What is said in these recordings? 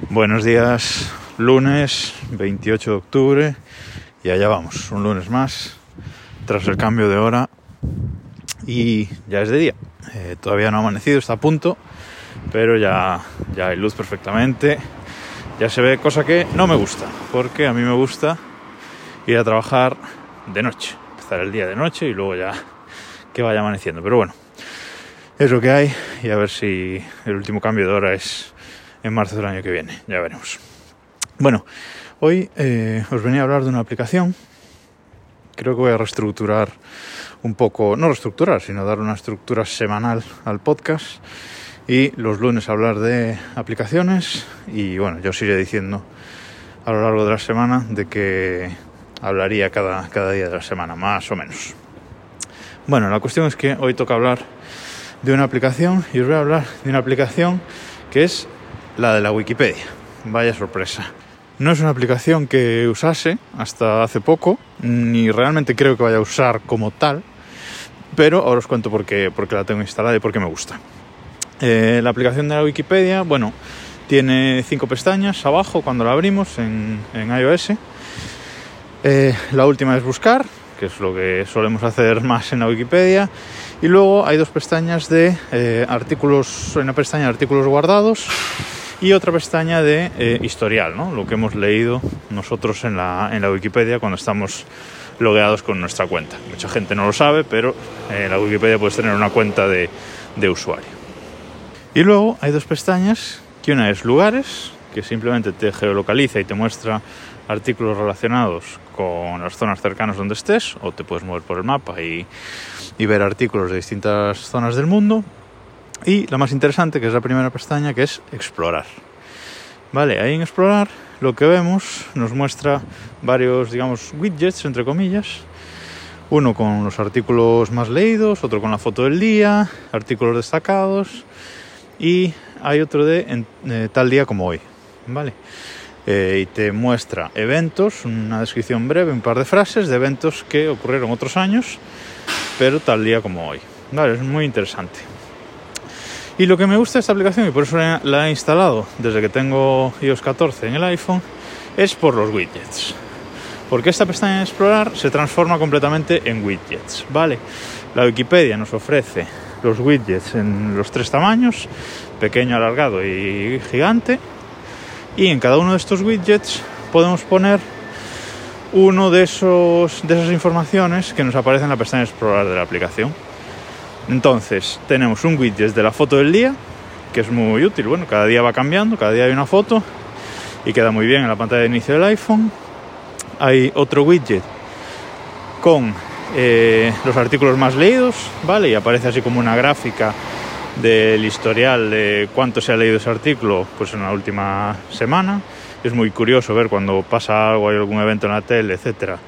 Buenos días, lunes 28 de octubre y allá vamos, un lunes más tras el cambio de hora y ya es de día. Eh, todavía no ha amanecido, está a punto, pero ya, ya hay luz perfectamente. Ya se ve cosa que no me gusta, porque a mí me gusta ir a trabajar de noche, empezar el día de noche y luego ya que vaya amaneciendo. Pero bueno, es lo que hay y a ver si el último cambio de hora es en marzo del año que viene, ya veremos. Bueno, hoy eh, os venía a hablar de una aplicación. Creo que voy a reestructurar un poco, no reestructurar, sino dar una estructura semanal al podcast y los lunes hablar de aplicaciones y bueno, yo os iré diciendo a lo largo de la semana de que hablaría cada, cada día de la semana, más o menos. Bueno, la cuestión es que hoy toca hablar de una aplicación y os voy a hablar de una aplicación que es la de la Wikipedia. Vaya sorpresa. No es una aplicación que usase hasta hace poco, ni realmente creo que vaya a usar como tal, pero ahora os cuento por qué, la tengo instalada y por qué me gusta. Eh, la aplicación de la Wikipedia, bueno, tiene cinco pestañas abajo cuando la abrimos en, iOS. Eh, la última es buscar, que es lo que solemos hacer más en la Wikipedia. Y luego hay dos pestañas de eh, artículos, una pestaña de artículos guardados y otra pestaña de eh, historial, ¿no? lo que hemos leído nosotros en la, en la Wikipedia cuando estamos logueados con nuestra cuenta. Mucha gente no lo sabe, pero en la Wikipedia puedes tener una cuenta de, de usuario. Y luego hay dos pestañas, que una es lugares, que simplemente te geolocaliza y te muestra artículos relacionados con las zonas cercanas donde estés, o te puedes mover por el mapa y, y ver artículos de distintas zonas del mundo. Y la más interesante, que es la primera pestaña, que es explorar. Vale, ahí en explorar lo que vemos nos muestra varios, digamos, widgets, entre comillas. Uno con los artículos más leídos, otro con la foto del día, artículos destacados y hay otro de eh, tal día como hoy. Vale. Eh, y te muestra eventos, una descripción breve, un par de frases de eventos que ocurrieron otros años, pero tal día como hoy. Vale, es muy interesante. Y lo que me gusta de esta aplicación, y por eso la he instalado desde que tengo iOS 14 en el iPhone, es por los widgets. Porque esta pestaña de explorar se transforma completamente en widgets, ¿vale? La Wikipedia nos ofrece los widgets en los tres tamaños, pequeño, alargado y gigante. Y en cada uno de estos widgets podemos poner uno de, esos, de esas informaciones que nos aparece en la pestaña de explorar de la aplicación. Entonces, tenemos un widget de la foto del día, que es muy útil. Bueno, cada día va cambiando, cada día hay una foto y queda muy bien en la pantalla de inicio del iPhone. Hay otro widget con eh, los artículos más leídos, ¿vale? Y aparece así como una gráfica del historial de cuánto se ha leído ese artículo pues en la última semana. Es muy curioso ver cuando pasa algo, hay algún evento en la tele, etcétera,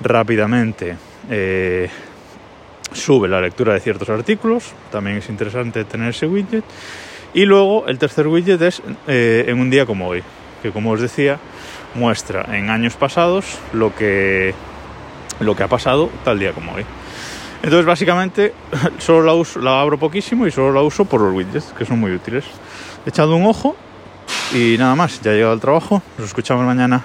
rápidamente eh, sube la lectura de ciertos artículos, también es interesante tener ese widget. Y luego el tercer widget es eh, en un día como hoy, que como os decía, muestra en años pasados lo que, lo que ha pasado tal día como hoy. Entonces básicamente solo la, uso, la abro poquísimo y solo la uso por los widgets, que son muy útiles. He echado un ojo y nada más, ya he llegado al trabajo, nos escuchamos mañana.